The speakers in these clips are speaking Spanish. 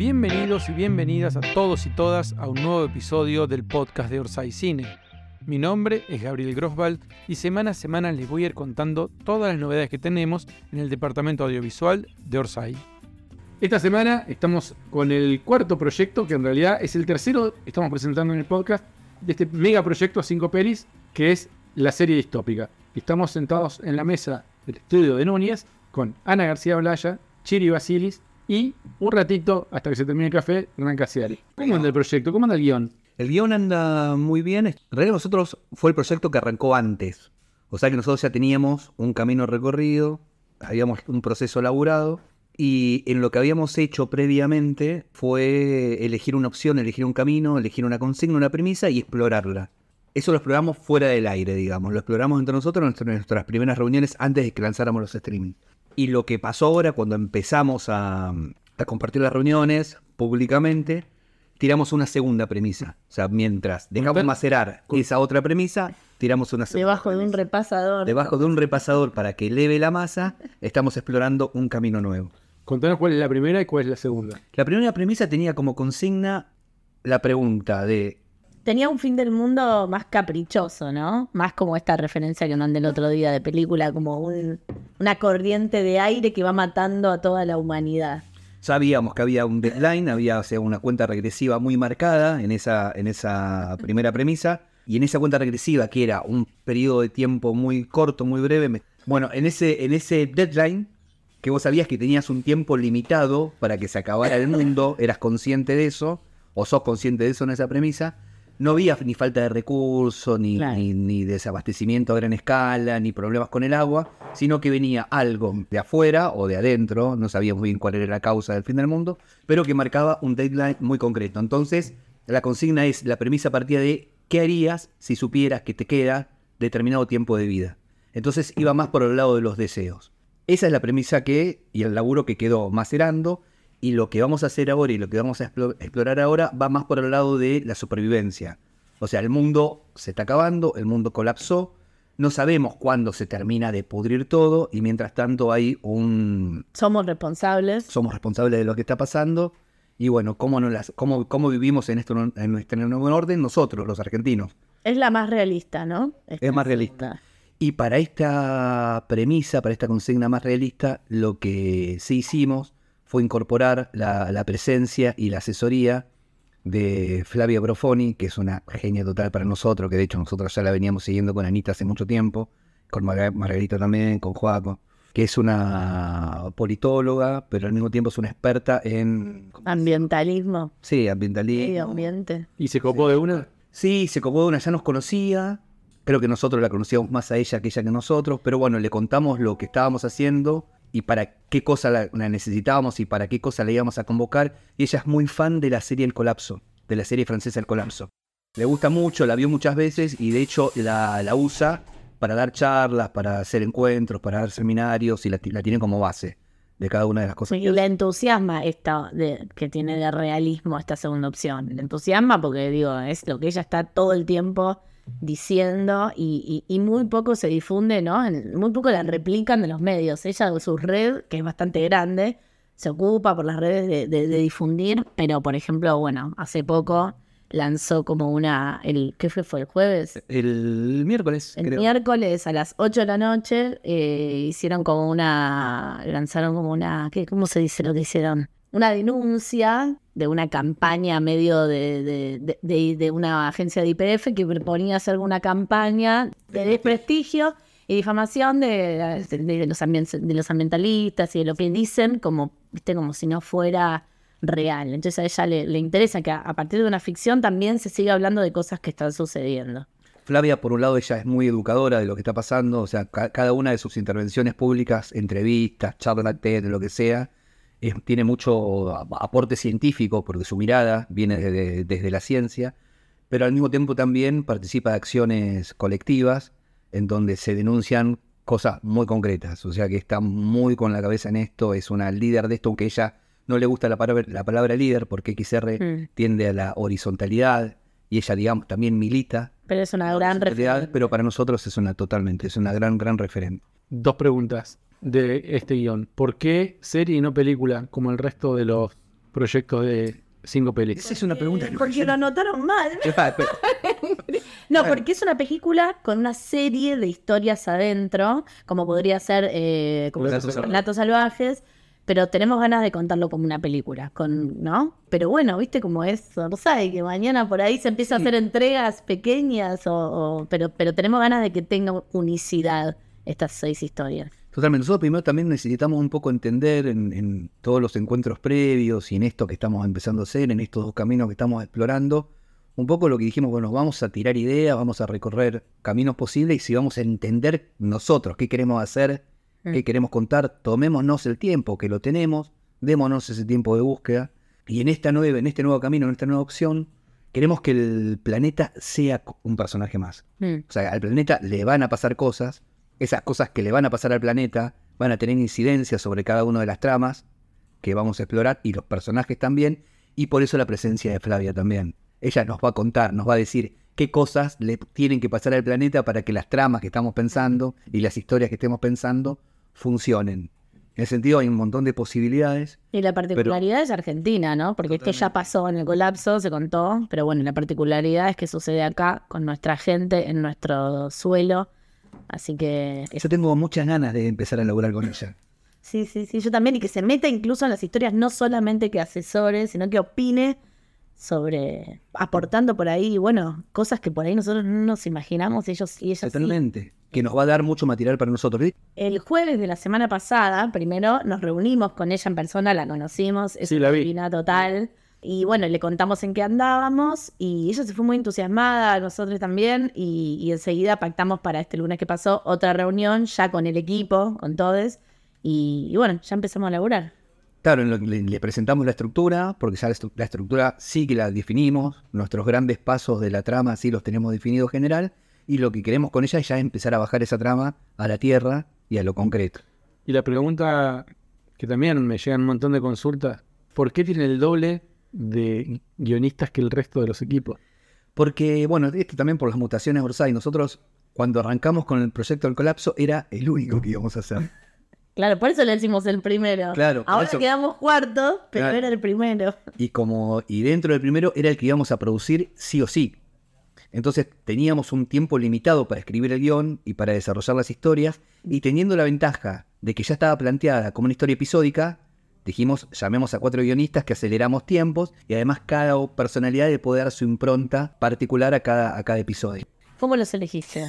Bienvenidos y bienvenidas a todos y todas a un nuevo episodio del podcast de Orsay Cine. Mi nombre es Gabriel Groswald y semana a semana les voy a ir contando todas las novedades que tenemos en el departamento audiovisual de Orsay. Esta semana estamos con el cuarto proyecto, que en realidad es el tercero que estamos presentando en el podcast, de este mega proyecto a cinco pelis, que es la serie distópica. Estamos sentados en la mesa del estudio de Núñez con Ana García Blaya, Chiri Basilis y un ratito, hasta que se termine el café, Hernán Casiari. ¿Cómo anda el proyecto? ¿Cómo anda el guion? El guion anda muy bien. En realidad nosotros fue el proyecto que arrancó antes. O sea que nosotros ya teníamos un camino recorrido, habíamos un proceso elaborado y en lo que habíamos hecho previamente fue elegir una opción, elegir un camino, elegir una consigna, una premisa y explorarla. Eso lo exploramos fuera del aire, digamos. Lo exploramos entre nosotros en nuestras primeras reuniones antes de que lanzáramos los streaming. Y lo que pasó ahora cuando empezamos a, a compartir las reuniones públicamente, tiramos una segunda premisa. O sea, mientras dejamos macerar esa otra premisa, tiramos una segunda. Debajo de un repasador. Debajo de un repasador para que eleve la masa, estamos explorando un camino nuevo. Contanos cuál es la primera y cuál es la segunda. La primera premisa tenía como consigna la pregunta de Tenía un fin del mundo más caprichoso, ¿no? Más como esta referencia que mandé el otro día de película, como un- una corriente de aire que va matando a toda la humanidad. Sabíamos que había un deadline, había una cuenta regresiva muy marcada en esa, en esa primera premisa. Y en esa cuenta regresiva, que era un periodo de tiempo muy corto, muy breve, me- bueno, en ese, en ese deadline, que vos sabías que tenías un tiempo limitado para que se acabara el mundo, eras consciente de eso, o sos consciente de eso en esa premisa, no había ni falta de recursos, ni, Claro. ni, ni desabastecimiento a gran escala, ni problemas con el agua, sino que venía algo de afuera o de adentro, no sabíamos bien cuál era la causa del fin del mundo, pero que marcaba un deadline muy concreto. Entonces, la consigna es, la premisa partía de qué harías si supieras que te queda determinado tiempo de vida. Entonces iba más por el lado de los deseos. Esa es la premisa que, y el laburo que quedó macerando, y lo que vamos a hacer ahora y lo que vamos a explo- explorar ahora va más por el lado de la supervivencia. O sea, el mundo se está acabando, el mundo colapsó, no sabemos cuándo se termina de pudrir todo y mientras tanto hay un... Somos responsables. somos responsables de lo que está pasando y bueno, cómo, no las, cómo, cómo vivimos en, esto, en este nuevo orden nosotros, los argentinos. Es la más realista, ¿no? Es más realista. Y para esta premisa, para esta consigna más realista, lo que sí hicimos fue incorporar la, la presencia y la asesoría de Flavia Brofoni, que es una genia total para nosotros, que de hecho nosotros ya la veníamos siguiendo con Anita hace mucho tiempo, con Marga- Margarita también, con Joaco, que es una politóloga, pero al mismo tiempo es una experta en... Ambientalismo, Sí, ambientalismo. ambiente. ¿Y se copó de una? Sí, se copó de una, ya nos conocía. Creo que nosotros la conocíamos más a ella que ella que nosotros, pero bueno, le contamos lo que estábamos haciendo y para qué cosa la, la necesitábamos y para qué cosa la íbamos a convocar. Y ella es muy fan de la serie El Colapso, de la serie francesa El Colapso. Le gusta mucho, la vio muchas veces y de hecho la, la usa para dar charlas, para hacer encuentros, para dar seminarios y la, la tiene como base de cada una de las cosas. Y le entusiasma esta de, que tiene de realismo esta segunda opción. Le entusiasma porque, digo, es lo que ella está todo el tiempo diciendo y, y- y muy poco se difunde, ¿no? En- muy poco la replican de los medios. Ella, su red, que es bastante grande, se ocupa por las redes de, de- de difundir, pero, por ejemplo, bueno, hace poco lanzó como una, el ¿qué fue? ¿Fue el jueves? El miércoles, El creo. miércoles a las 8 de la noche eh, hicieron como una, lanzaron como una, ¿qué, ¿cómo se dice lo que hicieron? Una denuncia de una campaña medio de, de, de- una agencia de IPF que proponía hacer una campaña de desprestigio y difamación de, los, de los ambientalistas y de lo que dicen como, viste, como si no fuera real. Entonces a ella le, le interesa que a, a partir de una ficción también se siga hablando de cosas que están sucediendo. Flavia, por un lado, ella es muy educadora de lo que está pasando, o sea, ca- cada una de sus intervenciones públicas, entrevistas, charlas TED, lo que sea, es- tiene mucho a- aporte científico, porque su mirada viene de- desde la ciencia, pero al mismo tiempo también participa de acciones colectivas en donde se denuncian cosas muy concretas, o sea que está muy con la cabeza en esto, es una líder de esto, aunque ella no le gusta la palabra, la palabra líder, porque XR Mm. tiende a la horizontalidad y ella, digamos, también milita Pero es una gran referencia. pero para nosotros es una totalmente, es una gran, gran referente. Dos preguntas de este guion. ¿Por qué serie y no película como el resto de los proyectos de cinco películas? Esa es una pregunta. que- Porque lo anotaron mal. No, porque es una película con una serie de historias adentro, como podría ser eh, como Relatos Relatos, salvajes. salvajes, pero tenemos ganas de contarlo como una película, con, ¿no? Pero bueno, viste cómo es Orsay, que mañana por ahí se empieza a hacer entregas pequeñas, o, o- pero, pero tenemos ganas de que tenga unicidad estas seis historias. Totalmente. Nosotros primero también necesitamos un poco entender en, en todos los encuentros previos y en esto que estamos empezando a hacer, en estos dos caminos que estamos explorando, un poco lo que dijimos, bueno, vamos a tirar ideas, vamos a recorrer caminos posibles y si vamos a entender nosotros qué queremos hacer, qué Mm. queremos contar, tomémonos el tiempo que lo tenemos, démonos ese tiempo de búsqueda y en esta nueva, en este nuevo camino, en esta nueva opción, queremos que el planeta sea un personaje más. Mm. O sea, al planeta le van a pasar cosas, esas cosas que le van a pasar al planeta van a tener incidencia sobre cada una de las tramas que vamos a explorar y los personajes también, y por eso la presencia de Flavia también. Ella nos va a contar, nos va a decir qué cosas le tienen que pasar al planeta para que las tramas que estamos pensando y las historias que estemos pensando funcionen. En ese sentido hay un montón de posibilidades. Y la particularidad es Argentina, ¿no? Porque esto ya Totalmente. pasó en el colapso, se contó, pero bueno, la particularidad es que sucede acá, con nuestra gente, en nuestro suelo. Así que es- Yo tengo muchas ganas de empezar a laburar con ella. sí, sí, sí, yo también, y que se meta incluso en las historias, no solamente que asesore, sino que opine sobre, aportando por ahí, bueno, cosas que por ahí nosotros no nos imaginamos, y ellos y ellas sí. Totalmente. Que nos va a dar mucho material para nosotros. El jueves de la semana pasada, primero nos reunimos con ella en persona, la conocimos, es Sí, una la vi. total. Y bueno, le contamos en qué andábamos y ella se fue muy entusiasmada, nosotros también, y, y enseguida pactamos para este lunes que pasó otra reunión ya con el equipo, con todos, y, y bueno, ya empezamos a laburar. Claro, le, le presentamos la estructura, porque ya la, estru- la estructura sí que la definimos, nuestros grandes pasos de la trama sí los tenemos definidos general, y lo que queremos con ella es ya empezar a bajar esa trama a la tierra y a lo concreto. Y la pregunta que también me llegan un montón de consultas, ¿por qué tiene el doble de guionistas que el resto de los equipos? Porque, bueno, esto también por las mutaciones Orsay, nosotros cuando arrancamos con el proyecto del colapso era el único que íbamos a hacer. Claro, por eso le decimos el primero. Claro, por Ahora eso. quedamos cuartos, pero Claro. era el primero. Y como, y dentro del primero era el que íbamos a producir sí o sí. Entonces teníamos un tiempo limitado para escribir el guion y para desarrollar las historias, y teniendo la ventaja de que ya estaba planteada como una historia episódica, dijimos, llamemos a cuatro guionistas que aceleramos tiempos, y además cada personalidad le puede dar su impronta particular a cada, a cada episodio. ¿Cómo los elegiste?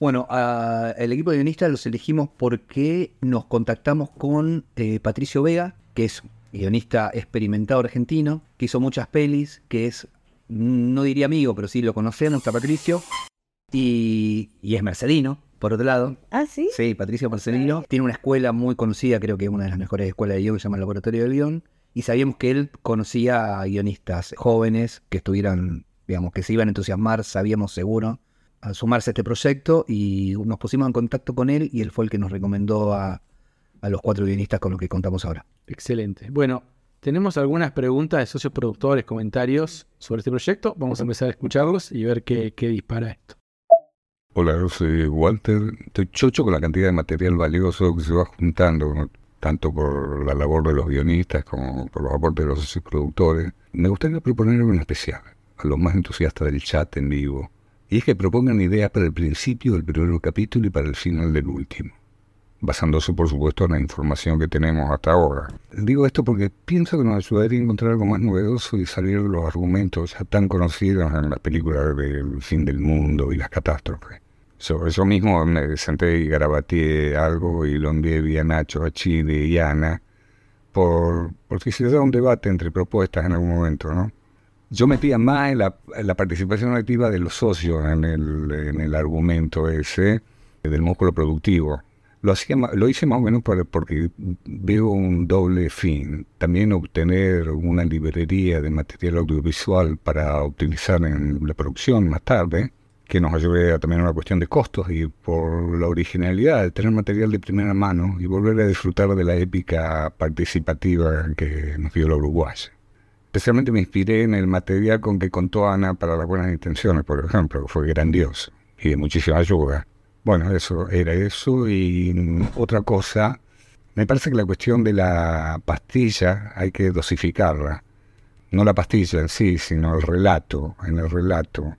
Bueno, a- el equipo de guionistas los elegimos porque nos contactamos con eh, Patricio Vega, que es guionista experimentado argentino, que hizo muchas pelis, que es, no diría amigo, pero sí lo conocemos, está Patricio, y, y es mercedino, por otro lado. Ah, sí. Sí, Patricio Marcelino. Tiene una escuela muy conocida, creo que una de las mejores escuelas de guion, que se llama Laboratorio del Guión. Y sabíamos que él conocía a guionistas jóvenes que estuvieran, digamos, que se iban a entusiasmar, sabíamos seguro, a sumarse a este proyecto. Y nos pusimos en contacto con él y él fue el que nos recomendó a, a los cuatro guionistas con los que contamos ahora. Excelente. Bueno, tenemos algunas preguntas de socios productores, comentarios sobre este proyecto. Vamos a empezar a escucharlos y ver qué, qué dispara esto. Hola, yo soy Walter. Estoy chocho con la cantidad de material valioso que se va juntando, tanto por la labor de los guionistas como por los aportes de los productores. Me gustaría proponer en especial a los más entusiastas del chat en vivo. Y es que propongan ideas para el principio del primer capítulo y para el final del último. Basándose, por supuesto, en la información que tenemos hasta ahora. Digo esto porque pienso que nos ayudaría a encontrar algo más novedoso y salir de los argumentos ya tan conocidos en las películas del fin del mundo y las catástrofes. Sobre eso mismo me senté y garabateé algo y lo envié vía Nacho, a Chile y Ana, por, porque se da un debate entre propuestas en algún momento, ¿no? Yo metía más en la, en la participación activa de los socios en el, en el argumento ese del músculo productivo. Lo, hacía, lo hice más o menos por- porque veo un doble fin. También obtener una librería de material audiovisual para utilizar en la producción más tarde, que nos ayude también a una cuestión de costos y por la originalidad de tener material de primera mano y volver a disfrutar de la épica participativa que nos dio la uruguaya. Especialmente me inspiré en el material con que contó Ana para las buenas intenciones, por ejemplo, que fue grandioso y de muchísima ayuda. Bueno, eso era eso y otra cosa Me parece que la cuestión de la pastilla hay que dosificarla. No la pastilla en sí, sino el relato. En el relato.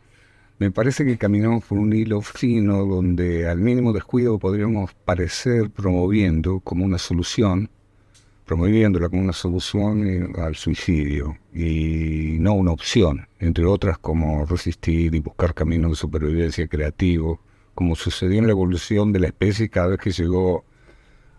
Me parece que caminamos por un hilo fino donde al mínimo descuido podríamos parecer promoviendo como una solución, promoviéndola como una solución eh, al suicidio y no una opción, entre otras como resistir y buscar caminos de supervivencia creativo, como sucedió en la evolución de la especie cada vez que llegó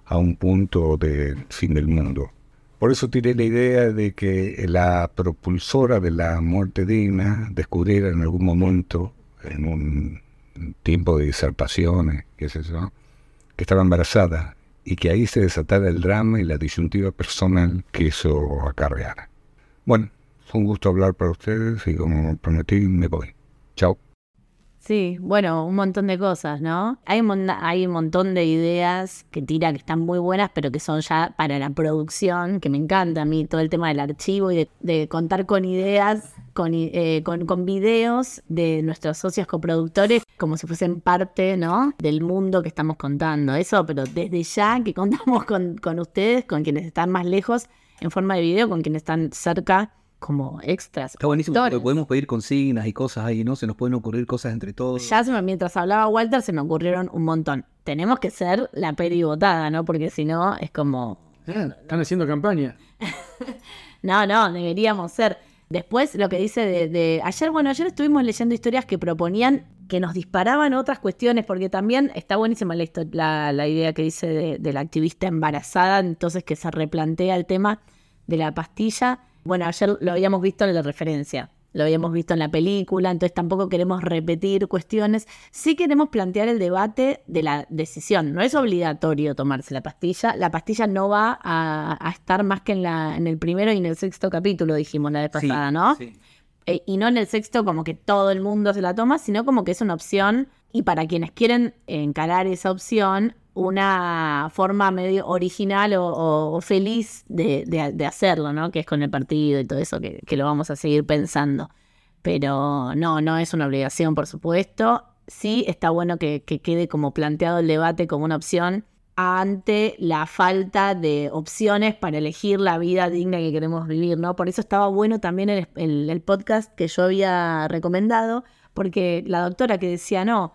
a un punto de fin del mundo. Por eso tiré la idea de que la propulsora de la muerte digna descubriera en algún momento, en un tiempo de disertaciones, qué sé yo, que estaba embarazada y que ahí se desatara el drama y la disyuntiva personal que eso acarreara. Bueno, fue un gusto hablar para ustedes y como prometí me voy. Chao. Sí, bueno, un montón de cosas, ¿no? Hay un, hay un montón de ideas que tira que están muy buenas, pero que son ya para la producción, que me encanta a mí todo el tema del archivo y de, de contar con ideas, con, eh, con, con videos de nuestros socios coproductores, como si fuesen parte, ¿no? Del mundo que estamos contando. Eso, pero desde ya que contamos con, con ustedes, con quienes están más lejos en forma de video, con quienes están cerca como extras. Está buenísimo porque podemos pedir consignas y cosas ahí, ¿no? Se nos pueden ocurrir cosas entre todos. Ya se me- mientras hablaba Walter se me ocurrieron un montón. Tenemos que ser la peri votada, ¿no? Porque si no es como... Ah, Están haciendo campaña. No, no, deberíamos ser. Después lo que dice de, de- Ayer, bueno, ayer estuvimos leyendo historias que proponían que nos disparaban otras cuestiones, porque también está buenísima la, histo- la, la idea que dice de, de la activista embarazada, entonces que se replantea el tema de la pastilla. Bueno, ayer lo habíamos visto en la referencia, lo habíamos visto en la película, entonces tampoco queremos repetir cuestiones. Sí queremos plantear el debate de la decisión. No es obligatorio tomarse la pastilla. La pastilla no va a, a estar más que en, la, en el primero y en el sexto capítulo, dijimos la vez Sí, pasada, ¿no? sí. Eh, y no en el sexto como que todo el mundo se la toma, sino como que es una opción y para quienes quieren encarar esa opción, una forma medio original o, feliz de, hacerlo, ¿no? Que es con el partido y todo eso, que, lo vamos a seguir pensando. Pero no, no es una obligación, por supuesto. Sí está bueno que, que quede como planteado el debate como una opción ante la falta de opciones para elegir la vida digna que queremos vivir, ¿no? Por eso estaba bueno también el podcast que yo había recomendado, porque la doctora que decía, no,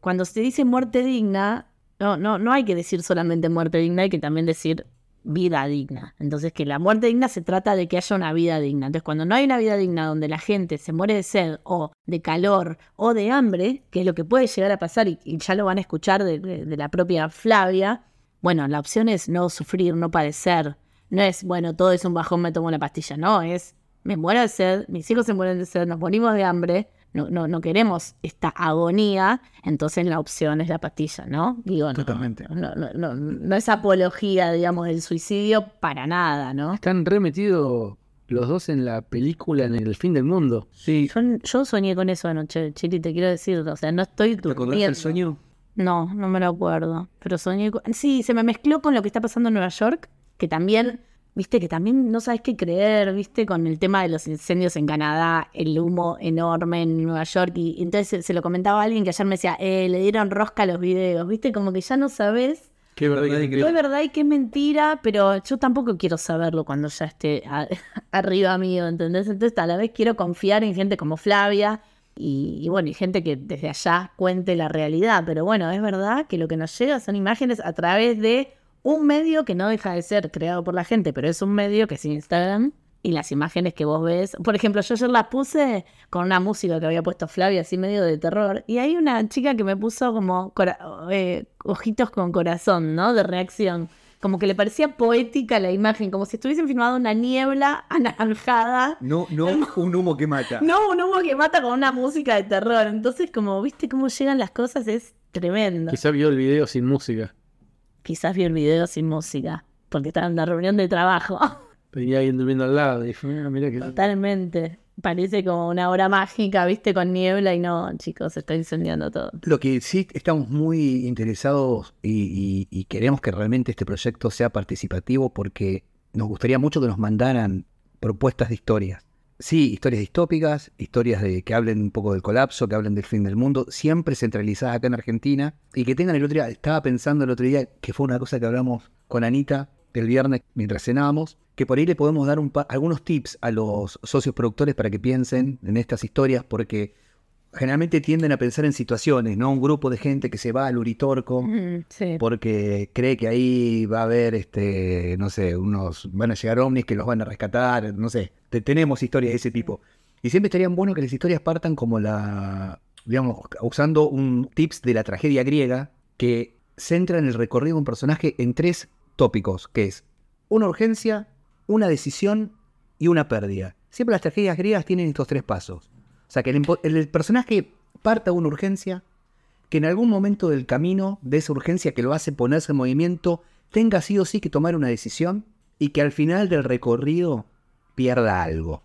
cuando se dice muerte digna, no, no, no hay que decir solamente muerte digna, hay que también decir vida digna. Entonces, que la muerte digna se trata de que haya una vida digna. Entonces, cuando no hay una vida digna donde la gente se muere de sed o de calor o de hambre, que es lo que puede llegar a pasar y, ya lo van a escuchar de, de- de la propia Flavia, bueno, la opción es no sufrir, no padecer. No es, bueno, todo es un bajón, me tomo una pastilla. No, es, me muero de sed, mis hijos se mueren de sed, nos morimos de hambre. No, no, no queremos esta agonía, entonces la opción es la pastilla, ¿no? Digo, no, Totalmente. no, no, no, no es apología, digamos, del suicidio para nada, ¿no? Están remetidos los dos en la película en el fin del mundo. Sí. Yo, yo soñé con eso anoche, Chiri, te quiero decir. O sea, no estoy ¿Te acordás del sueño? No, no me lo acuerdo. Pero soñé con... Sí, se me mezcló con lo que está pasando en Nueva York, que también, viste, que también no sabes qué creer, viste, con el tema de los incendios en Canadá, el humo enorme en Nueva York. Y, y entonces se, se lo comentaba a alguien que ayer me decía, eh, le dieron rosca a los videos, viste, como que ya no sabes Qué verdad creo. qué es verdad y qué es mentira, pero yo tampoco quiero saberlo cuando ya esté a- arriba mío, ¿entendés? Entonces a la vez quiero confiar en gente como Flavia y, y bueno, y gente que desde allá cuente la realidad, pero bueno, es verdad que lo que nos llega son imágenes a través de un medio que no deja de ser creado por la gente, pero es un medio que es Instagram. Y las imágenes que vos ves, por ejemplo, yo ayer las puse con una música que había puesto Flavia, así medio de terror. Y hay una chica que me puso como eh, ojitos con corazón, ¿no? De reacción. Como que le parecía poética la imagen, como si estuviesen filmado una niebla anaranjada. No, no, un humo que mata. No, un humo que mata con una música de terror. Entonces, como viste cómo llegan las cosas, es tremendo. Quizá vio el video sin música. Quizás vi el video sin música, porque estaba en la reunión de trabajo. Venía alguien durmiendo al lado y dije, "Mira, mira que... Totalmente. Parece como una hora mágica, viste, con niebla y no, chicos, se está incendiando todo. Lo que sí estamos muy interesados y, y- y queremos que realmente este proyecto sea participativo porque nos gustaría mucho que nos mandaran propuestas de historias. Sí, historias distópicas, historias de que hablen un poco del colapso, que hablen del fin del mundo, siempre centralizadas acá en Argentina y que tengan el otro día, estaba pensando el otro día que fue una cosa que hablamos con Anita el viernes mientras cenábamos, que por ahí le podemos dar un algunos tips a los socios productores para que piensen en estas historias, porque generalmente tienden a pensar en situaciones, ¿no? Un grupo de gente que se va al Uritorco Sí. porque cree que ahí va a haber, este, no sé, unos, van a llegar ovnis que los van a rescatar, no sé, Te- tenemos historias de ese tipo. Y siempre estarían bueno que las historias partan como la, digamos, usando un tips de la tragedia griega que centran el recorrido de un personaje en tres tópicos, que es una urgencia, una decisión y una pérdida. Siempre las tragedias griegas tienen estos tres pasos. O sea, que el, personaje parta de una urgencia, que en algún momento del camino de esa urgencia que lo hace ponerse en movimiento, tenga sí o sí que tomar una decisión y que al final del recorrido pierda algo,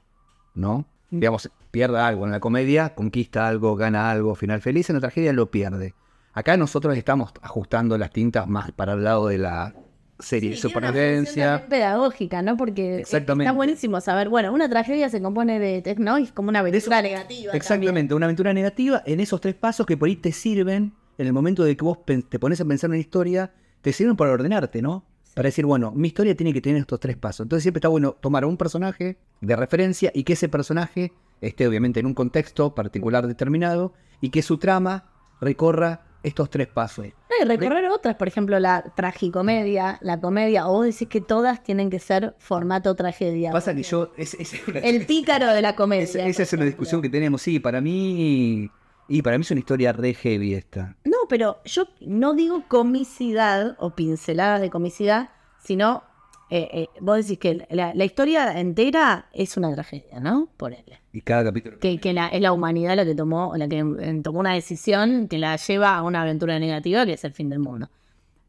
¿no? Digamos, pierda algo. En la comedia conquista algo, gana algo, final feliz. En la tragedia lo pierde. Acá nosotros estamos ajustando las tintas más para el lado de la serie de Sí, función supervivencia. pedagógica, ¿no? Porque Exactamente. está buenísimo saber, bueno, una tragedia se compone de, ¿no? Es como una aventura negativa. Exactamente, una aventura negativa en esos tres pasos que por ahí te sirven en el momento de que vos te pones a pensar en una historia, te sirven para ordenarte, ¿no? Para decir, bueno, mi historia tiene que tener estos tres pasos. Entonces siempre está bueno tomar un personaje de referencia y que ese personaje esté obviamente en un contexto particular determinado y que su trama recorra estos tres pasos. No, y recorrer otras, por ejemplo, la tragicomedia, la comedia, o vos decís que todas tienen que ser formato tragedia. Pasa que yo... es- es una- El pícaro de la comedia. esa es una discusión que tenemos. Sí, para mí... Y para mí es una historia re heavy esta. No, pero yo no digo comicidad o pinceladas de comicidad, sino eh, eh, vos decís que la, la historia entera es una tragedia, ¿no? Por él. Y cada capítulo... Que, que la- es la humanidad la que tomó, la que tomó una decisión que la lleva a una aventura negativa que es el fin del mundo.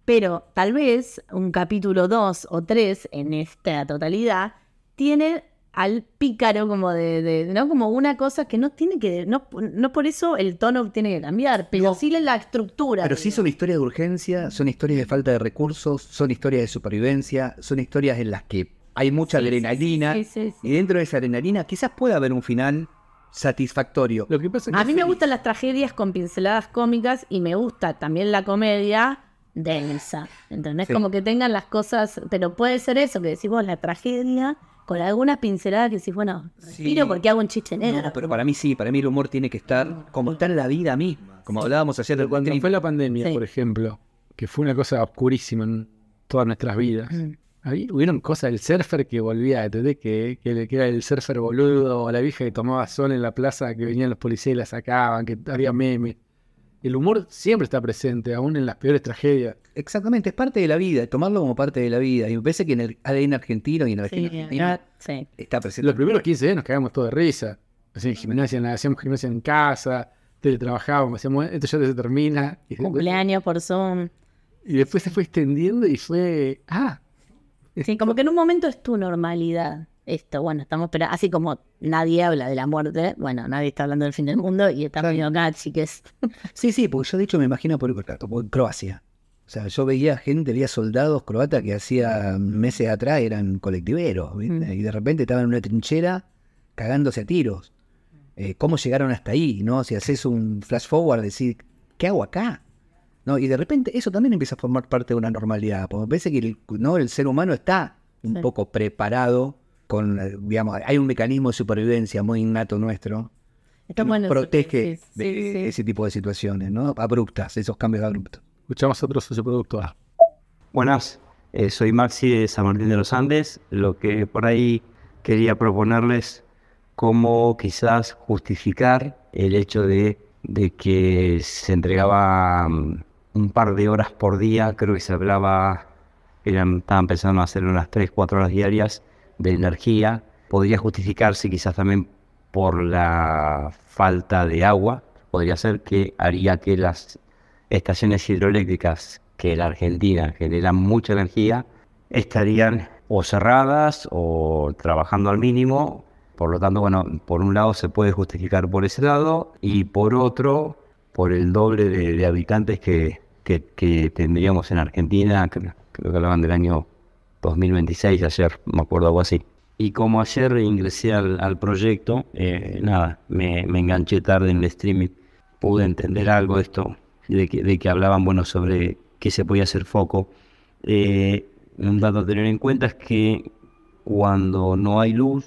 Pero tal vez un capítulo 2 o 3 en esta totalidad tiene al pícaro como de, de- ¿no? Como una cosa que no tiene que, no, no por eso el tono tiene que cambiar, pero No. sí la estructura. Pero sí son historias de urgencia, son historias de falta de recursos, son historias de supervivencia, son historias en las que hay mucha Sí, sí, adrenalina. sí, sí, sí. Y dentro de esa adrenalina quizás pueda haber un final satisfactorio. Lo que pasa es que A mí me gustan las tragedias con pinceladas cómicas y me gusta también la comedia densa. ¿Entendés? Sí. Como que tengan las cosas, pero puede ser eso que decís vos, la tragedia con algunas pinceladas que decís, bueno, respiro Sí. porque hago un chiste negro. No, pero para mí sí, para mí el humor tiene que estar como está en la vida misma. Como hablábamos ayer del cuando fue la pandemia, Sí. por ejemplo, que fue una cosa oscurísima en todas nuestras vidas. Mm. Ahí hubieron cosas del surfer que volvía, ¿entendés? Que, que, que era el surfer boludo, o la vieja que tomaba sol en la plaza, que venían los policías y la sacaban, que había memes. El humor siempre está presente, aún en las peores tragedias. Exactamente, es parte de la vida, tomarlo como parte de la vida. Y me parece que en el ADN argentino y en la Sí, Argentina sí. está presente. Los primeros 15 días nos cagamos todos de risa. Así, gimnasia, hacíamos gimnasia en casa, teletrabajábamos, hacíamos, esto ya se termina. Y, Cumpleaños por Zoom. y después se fue extendiendo y fue, ah, Sí, como que en un momento es tu normalidad. Esto, bueno, estamos esperando, así como nadie habla de la muerte, bueno, nadie está hablando del fin del mundo y estamos viendo acá, chiques. Sí, sí, porque yo de hecho me imagino por, por Croacia. O sea, yo veía gente, veía soldados croatas que hacía meses atrás eran colectiveros, ¿viste? Mm. Y de repente estaban en una trinchera cagándose a tiros. Eh, ¿Cómo llegaron hasta ahí? ¿no? Si haces un flash forward, decir, ¿qué hago acá? ¿No? Y de repente eso también empieza a formar parte de una normalidad. Porque me parece que el, ¿no? el ser humano está un Sí. poco preparado con, eh, digamos, hay un mecanismo de supervivencia muy innato nuestro que nos protege sí, sí, de sí. ese tipo de situaciones, ¿no? Abruptas, esos cambios abruptos. escuchamos a otro socioproductor. Buenas, eh, soy Maxi de San Martín de los Andes. Lo que por ahí quería proponerles cómo quizás justificar el hecho de, de que se entregaba mm, un par de horas por día, creo que se hablaba, eran, estaban pensando en hacer unas 3, 4 horas diarias de energía. Podría justificarse quizás también por la falta de agua. Podría ser que haría que las estaciones hidroeléctricas que la Argentina generan mucha energía estarían o cerradas o trabajando al mínimo. Por lo tanto, bueno, por un lado se puede justificar por ese lado y por otro, por el doble de, habitantes que, que- tendríamos en Argentina, creo que hablaban del año 2026, ayer me acuerdo algo así. Y como ayer ingresé al, al proyecto, eh, nada, me, me enganché tarde en el streaming, pude entender algo de esto, de que, de que hablaban, bueno, sobre que se podía hacer foco. Eh, un dato a tener en cuenta es que cuando no hay luz,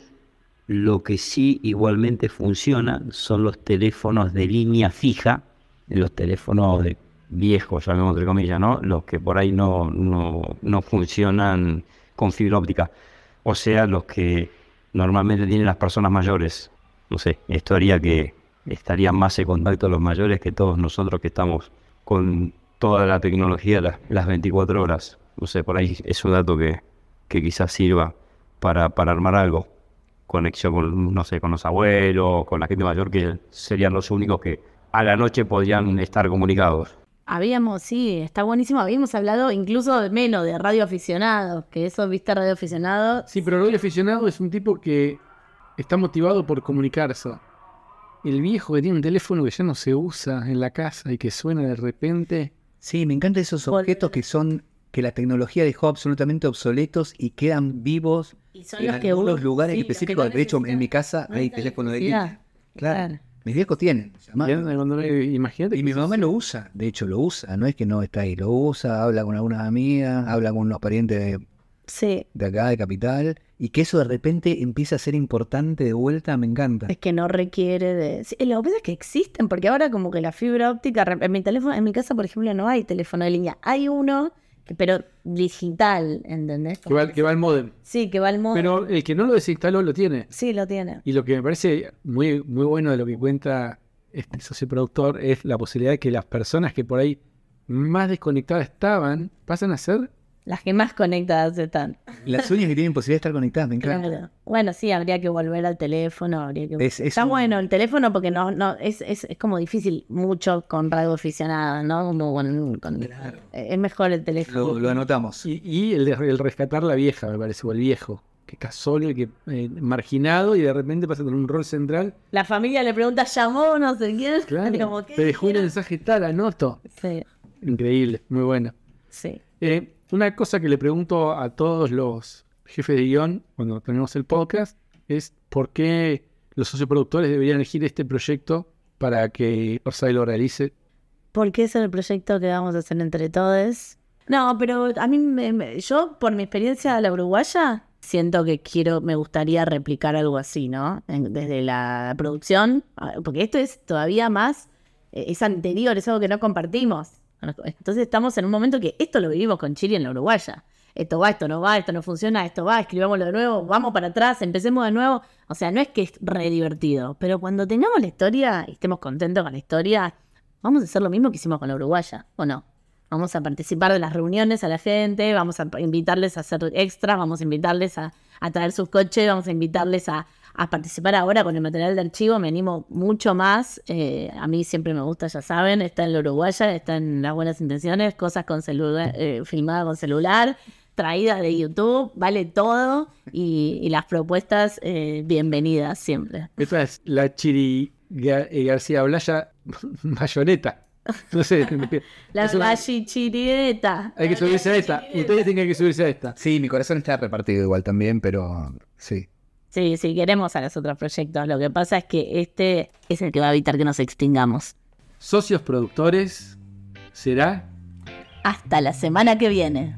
lo que sí igualmente funciona son los teléfonos de línea fija, los teléfonos de viejos, llamemos entre comillas, ¿no? Los que por ahí no, no, no funcionan con fibra óptica. O sea, los que normalmente tienen las personas mayores. No sé, esto haría que estarían más en contacto los mayores que todos nosotros que estamos con toda la tecnología las, las 24 horas. No sé, por ahí es un dato que, que quizás sirva para, para armar algo. Conexión con, no sé, con los abuelos, con la gente mayor, que serían los únicos que a la noche podrían estar comunicados. Habíamos, sí, está buenísimo. Habíamos hablado incluso de menos de radio aficionado, que eso, viste, radio aficionado. Sí, pero el aficionado es un tipo que está motivado por comunicarse. El viejo que tiene un teléfono que ya no se usa en la casa y que suena de repente. Sí, me encantan esos objetos que son que la tecnología dejó absolutamente obsoletos y quedan vivos Y son en los que algunos uno- lugares sí, los que específicos. no de hecho, en mi casa no hay teléfono de. Claro. Claro. Mis viejos tienen. Imagínate. Y mi mamá lo usa, de hecho lo usa, no es que no está ahí, lo usa, habla con algunas amigas, habla con unos parientes de, Sí, de acá, de Capital, y que eso de repente empieza a ser importante de vuelta, me encanta. es que no requiere de... Sí, lo que pasa es que existen, porque ahora como que la fibra óptica... re- En mi teléfono, en mi casa, por ejemplo, no hay teléfono de línea. Hay uno, pero digital, ¿entendés? Que va, que va al modem. Sí, que va al modo... Pero el que no lo desinstaló lo tiene. Sí, lo tiene. Y lo que me parece muy, muy bueno de lo que cuenta este socio productor es la posibilidad de que las personas que por ahí más desconectadas estaban pasan a ser. Las que más conectadas están. Las uñas que tienen posibilidad de estar conectadas, me encanta. Claro. Bueno, sí, habría que volver al teléfono. Habría que... Es- es Está un- bueno el teléfono porque no, no, es, es, es como difícil mucho con radio aficionada, ¿no? Como con- con- Es mejor el teléfono. Lo, lo anotamos. Y, y el, rescatar la vieja, me parece, o el viejo, que está solo y que eh, marginado y de repente pasa a tener un rol central. La familia le pregunta, ¿llamó no sé quién? Claro. Como, ¿qué te dejó un mensaje tal, anoto. Sí, Increíble, muy bueno. sí. Eh, una cosa que le pregunto a todos los jefes de guion cuando tenemos el podcast es por qué los socioproductores deberían elegir este proyecto para que Orsay lo realice. Porque es el proyecto que vamos a hacer entre todos. No, pero a mí, me- yo por mi experiencia a la uruguaya, siento que quiero, me gustaría replicar algo así, ¿no? Desde la producción, ah, porque esto es todavía más, eh, es anterior, es algo que no compartimos. Entonces estamos en un momento que esto lo vivimos con Chile en la uruguaya. Esto va, esto no va, esto no funciona, esto va, escribámoslo de nuevo, vamos para atrás, empecemos de nuevo. O sea, no es que es re divertido, pero cuando tengamos la historia y estemos contentos con la historia, vamos a hacer lo mismo que hicimos con la uruguaya, ¿o no? Vamos a participar de las reuniones a la gente, vamos a invitarles a hacer extras, vamos a invitarles a, a traer sus coches, vamos a invitarles a, a participar ahora con el material de archivo. Me animo mucho más. eh, a mí siempre me gusta, ya saben, está en la uruguaya, está en las buenas intenciones, cosas con celular, eh, filmadas con celular, traídas de YouTube, vale todo y, y las propuestas eh, bienvenidas siempre. Esta es la Chiri eh, García Blaya Bayoneta. No sé, La bachichirieta. hay que subirse a esta. Ustedes tienen que subirse a esta. Sí, mi corazón está repartido igual también, pero sí. Sí, sí, queremos a los otros proyectos. Lo que pasa es que este es el que va a evitar que nos extingamos. Socios productores será Hasta la semana que viene.